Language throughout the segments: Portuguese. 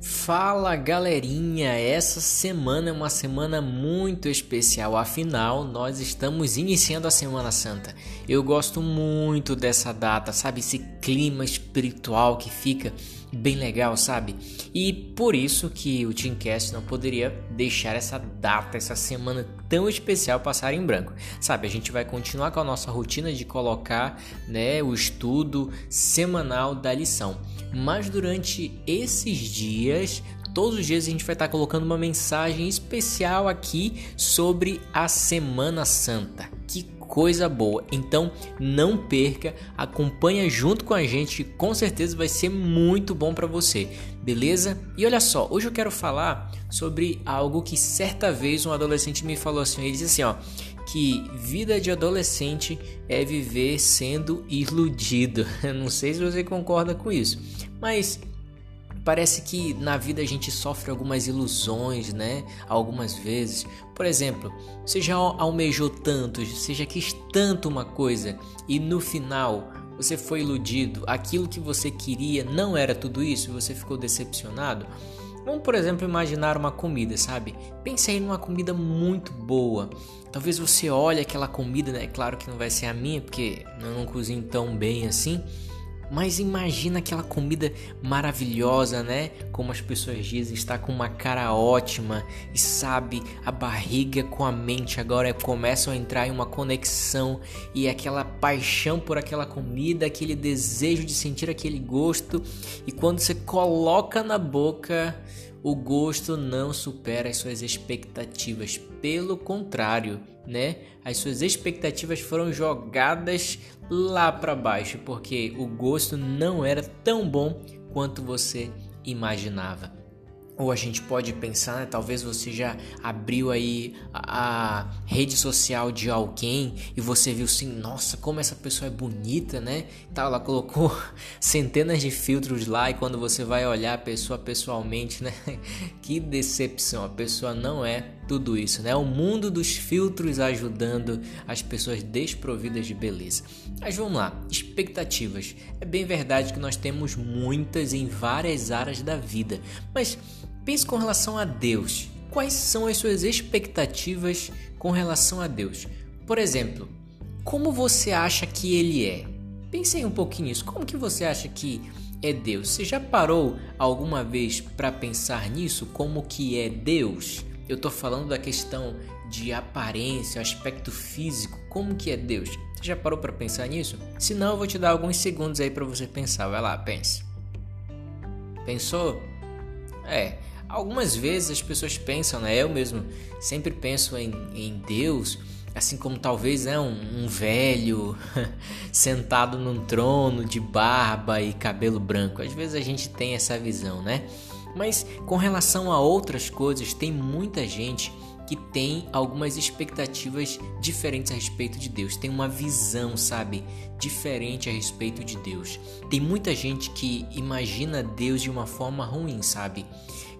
Fala galerinha, essa semana é uma semana muito especial, afinal nós estamos iniciando a Semana Santa. Eu gosto muito dessa data, sabe? Esse clima espiritual que fica bem legal, sabe? E por isso que o Teamcast não poderia deixar essa data, essa semana tão especial passar em branco. Sabe, a gente vai continuar com a nossa rotina de colocar, né, o estudo semanal da lição. Mas durante esses dias, todos os dias a gente vai estar colocando uma mensagem especial aqui sobre a Semana Santa. Que coisa boa! Então não perca, acompanha junto com a gente, com certeza vai ser muito bom para você, beleza? E olha só, hoje eu quero falar sobre algo que certa vez um adolescente me falou assim, ele disse assim, ó, que vida de adolescente é viver sendo iludido. Não sei se você concorda com isso, mas parece que na vida a gente sofre algumas ilusões, né? Algumas vezes. Por exemplo, você já almejou tanto, você já quis tanto uma coisa e no final você foi iludido, aquilo que você queria não era tudo isso, você ficou decepcionado. Vamos, por exemplo, imaginar uma comida, sabe? Pense aí numa comida muito boa. Talvez você olhe aquela comida, né? Claro que não vai ser a minha, porque eu não cozinho tão bem assim. Mas imagina aquela comida maravilhosa, né? Como as pessoas dizem, está com uma cara ótima e sabe, a barriga com a mente agora começam a entrar em uma conexão e aquela paixão por aquela comida, aquele desejo de sentir aquele gosto. E quando você coloca na boca, o gosto não supera as suas expectativas, pelo contrário, né? As suas expectativas foram jogadas lá para baixo, porque o gosto não era tão bom quanto você imaginava. Ou a gente pode pensar, né? talvez você já abriu aí a, a, rede social de alguém e você viu assim, nossa, como essa pessoa é bonita, né? Tá, ela colocou centenas de filtros lá e quando você vai olhar a pessoa pessoalmente, né? que decepção, a pessoa não é tudo isso, né? O mundo dos filtros ajudando as pessoas desprovidas de beleza. Mas vamos lá, expectativas. É bem verdade que nós temos muitas em várias áreas da vida, mas Pense com relação a Deus. Quais são as suas expectativas com relação a Deus? Por exemplo, como você acha que ele é? Pense aí um pouquinho nisso. Como que você acha que é Deus? Você já parou alguma vez para pensar nisso? Como que é Deus? Eu estou falando da questão de aparência, aspecto físico. Como que é Deus? Você já parou para pensar nisso? Se não, eu vou te dar alguns segundos aí para você pensar. Vai lá, pense. Pensou? É, Algumas vezes as pessoas pensam, né? Eu mesmo sempre penso em, em Deus, assim como talvez né, um, um velho sentado num trono de barba e cabelo branco. Às vezes a gente tem essa visão, né? Mas com relação a outras coisas, tem muita gente que tem algumas expectativas diferentes a respeito de Deus, tem uma visão, sabe, diferente a respeito de Deus. Tem muita gente que imagina Deus de uma forma ruim, sabe?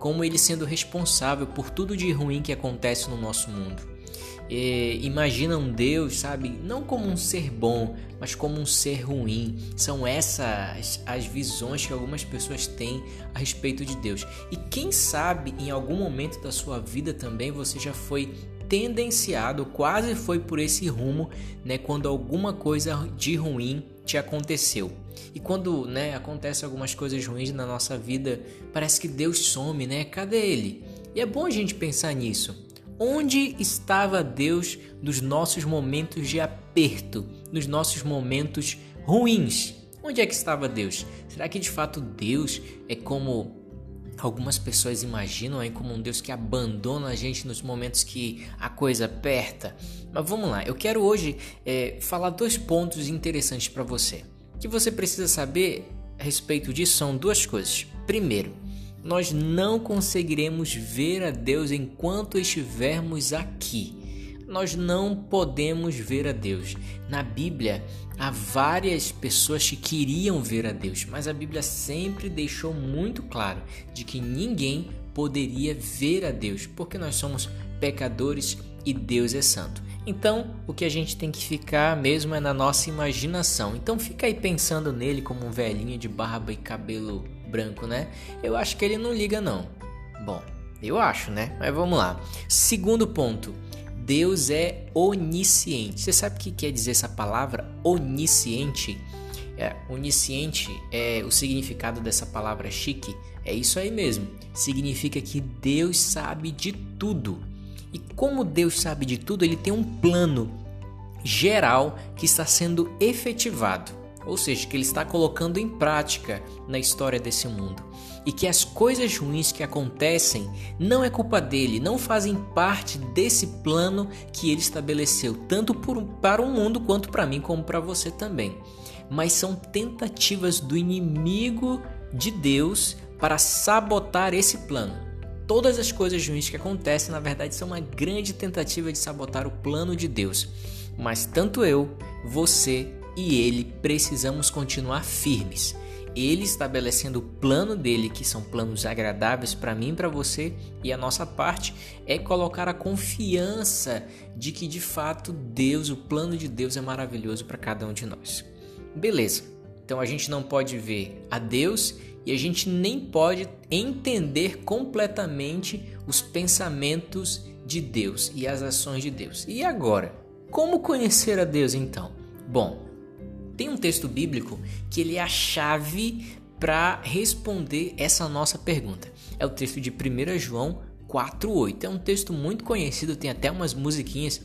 como ele sendo responsável por tudo de ruim que acontece no nosso mundo. É, imagina um Deus, sabe, não como um ser bom, mas como um ser ruim. São essas as visões que algumas pessoas têm a respeito de Deus. E quem sabe em algum momento da sua vida também você já foi tendenciado, quase foi por esse rumo, né, quando alguma coisa de ruim te aconteceu. E quando, né, acontece algumas coisas ruins na nossa vida, parece que Deus some, né? Cadê ele? E é bom a gente pensar nisso. Onde estava Deus nos nossos momentos de aperto, nos nossos momentos ruins? Onde é que estava Deus? Será que de fato Deus é como algumas pessoas imaginam aí como um Deus que abandona a gente nos momentos que a coisa aperta? Mas vamos lá, eu quero hoje é, falar dois pontos interessantes para você que você precisa saber a respeito disso são duas coisas. Primeiro, nós não conseguiremos ver a Deus enquanto estivermos aqui. Nós não podemos ver a Deus. Na Bíblia, há várias pessoas que queriam ver a Deus, mas a Bíblia sempre deixou muito claro de que ninguém poderia ver a Deus, porque nós somos pecadores e Deus é santo. Então, o que a gente tem que ficar mesmo é na nossa imaginação. Então, fica aí pensando nele como um velhinho de barba e cabelo branco, né? Eu acho que ele não liga não. Bom, eu acho, né? Mas vamos lá. Segundo ponto. Deus é onisciente. Você sabe o que quer dizer essa palavra onisciente? É, onisciente é o significado dessa palavra chique. É isso aí mesmo. Significa que Deus sabe de tudo. E como Deus sabe de tudo, ele tem um plano geral que está sendo efetivado, ou seja, que ele está colocando em prática na história desse mundo. E que as coisas ruins que acontecem não é culpa dele, não fazem parte desse plano que ele estabeleceu, tanto por, para o mundo quanto para mim, como para você também. Mas são tentativas do inimigo de Deus para sabotar esse plano. Todas as coisas ruins que acontecem, na verdade, são uma grande tentativa de sabotar o plano de Deus. Mas tanto eu, você e ele precisamos continuar firmes. Ele estabelecendo o plano dele, que são planos agradáveis para mim e para você, e a nossa parte é colocar a confiança de que de fato Deus, o plano de Deus é maravilhoso para cada um de nós. Beleza. Então a gente não pode ver a Deus e a gente nem pode entender completamente os pensamentos de Deus e as ações de Deus. E agora, como conhecer a Deus então? Bom, tem um texto bíblico que ele é a chave para responder essa nossa pergunta. É o texto de 1 João 4:8. É um texto muito conhecido, tem até umas musiquinhas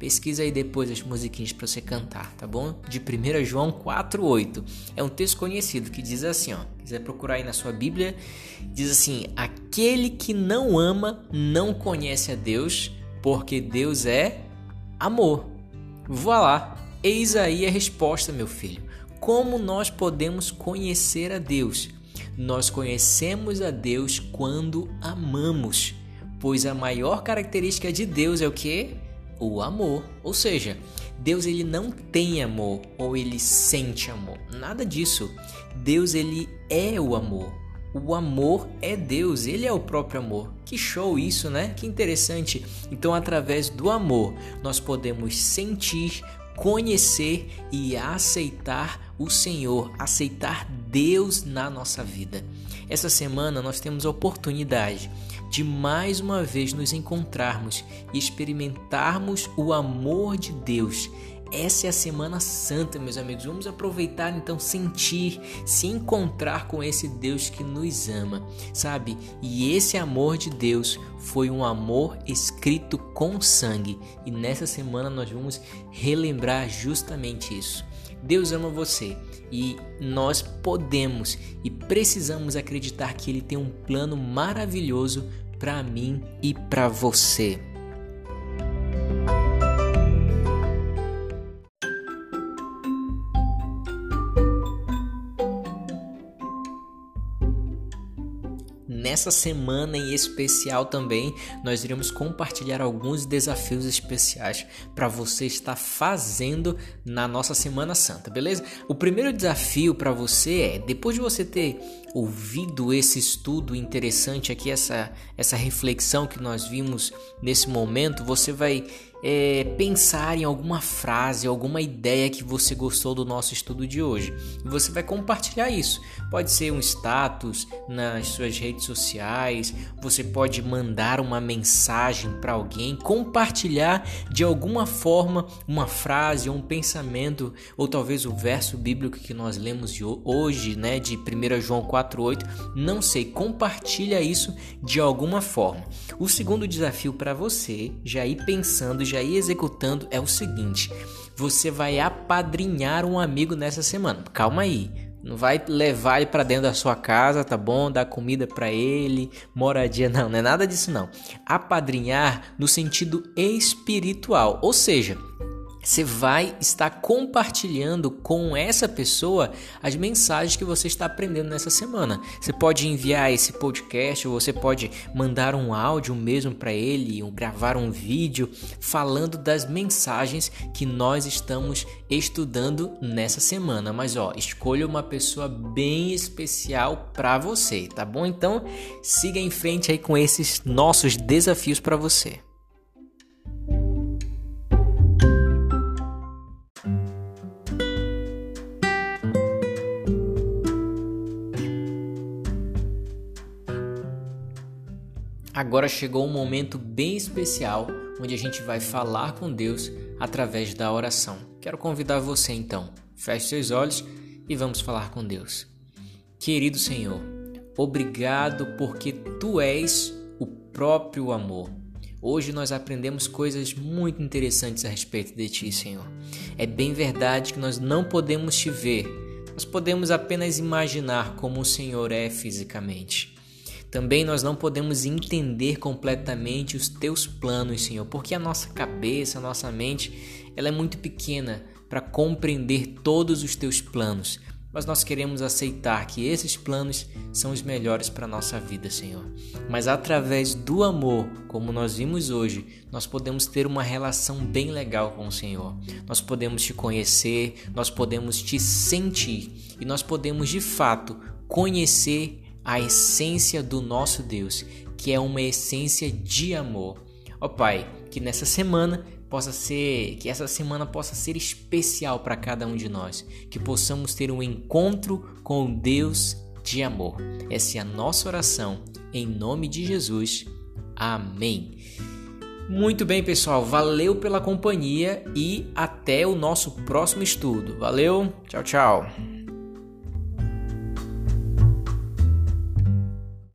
Pesquisa aí depois as musiquinhas para você cantar, tá bom? De 1 João 4:8. É um texto conhecido que diz assim, ó. Quiser procurar aí na sua Bíblia, diz assim: "Aquele que não ama não conhece a Deus, porque Deus é amor." Vá lá. Eis aí a resposta, meu filho. Como nós podemos conhecer a Deus? Nós conhecemos a Deus quando amamos, pois a maior característica de Deus é o que? o amor. Ou seja, Deus ele não tem amor ou ele sente amor. Nada disso. Deus ele é o amor. O amor é Deus, ele é o próprio amor. Que show isso, né? Que interessante. Então, através do amor, nós podemos sentir, conhecer e aceitar o Senhor, aceitar Deus na nossa vida. Essa semana nós temos a oportunidade de mais uma vez nos encontrarmos e experimentarmos o amor de Deus. Essa é a Semana Santa, meus amigos. Vamos aproveitar então, sentir, se encontrar com esse Deus que nos ama, sabe? E esse amor de Deus foi um amor escrito com sangue. E nessa semana nós vamos relembrar justamente isso. Deus ama você e nós podemos e precisamos acreditar que Ele tem um plano maravilhoso para mim e para você. Nessa semana em especial também, nós iremos compartilhar alguns desafios especiais para você estar fazendo na nossa Semana Santa, beleza? O primeiro desafio para você é, depois de você ter ouvido esse estudo interessante aqui, essa, essa reflexão que nós vimos nesse momento, você vai é, pensar em alguma frase, alguma ideia que você gostou do nosso estudo de hoje. Você vai compartilhar isso. Pode ser um status nas suas redes sociais, você pode mandar uma mensagem para alguém, compartilhar de alguma forma uma frase um pensamento, ou talvez o verso bíblico que nós lemos hoje, né, de 1 João 4:8, não sei, compartilha isso de alguma forma. O segundo desafio para você já ir pensando já ir executando é o seguinte: você vai apadrinhar um amigo nessa semana. Calma aí. Não vai levar ele para dentro da sua casa, tá bom? Dar comida para ele, moradia, não, não é nada disso não. Apadrinhar no sentido espiritual, ou seja, você vai estar compartilhando com essa pessoa as mensagens que você está aprendendo nessa semana. Você pode enviar esse podcast, ou você pode mandar um áudio mesmo para ele, ou gravar um vídeo falando das mensagens que nós estamos estudando nessa semana. Mas ó, escolha uma pessoa bem especial para você, tá bom? Então, siga em frente aí com esses nossos desafios para você. Agora chegou um momento bem especial onde a gente vai falar com Deus através da oração. Quero convidar você então, feche seus olhos e vamos falar com Deus. Querido Senhor, obrigado porque tu és o próprio amor. Hoje nós aprendemos coisas muito interessantes a respeito de ti, Senhor. É bem verdade que nós não podemos te ver, nós podemos apenas imaginar como o Senhor é fisicamente. Também nós não podemos entender completamente os teus planos, Senhor, porque a nossa cabeça, a nossa mente, ela é muito pequena para compreender todos os teus planos. Mas nós queremos aceitar que esses planos são os melhores para a nossa vida, Senhor. Mas através do amor, como nós vimos hoje, nós podemos ter uma relação bem legal com o Senhor. Nós podemos te conhecer, nós podemos te sentir e nós podemos de fato conhecer a essência do nosso Deus, que é uma essência de amor. Ó oh, Pai, que nessa semana possa ser, que essa semana possa ser especial para cada um de nós, que possamos ter um encontro com Deus de amor. Essa é a nossa oração em nome de Jesus. Amém. Muito bem, pessoal, valeu pela companhia e até o nosso próximo estudo. Valeu, tchau, tchau.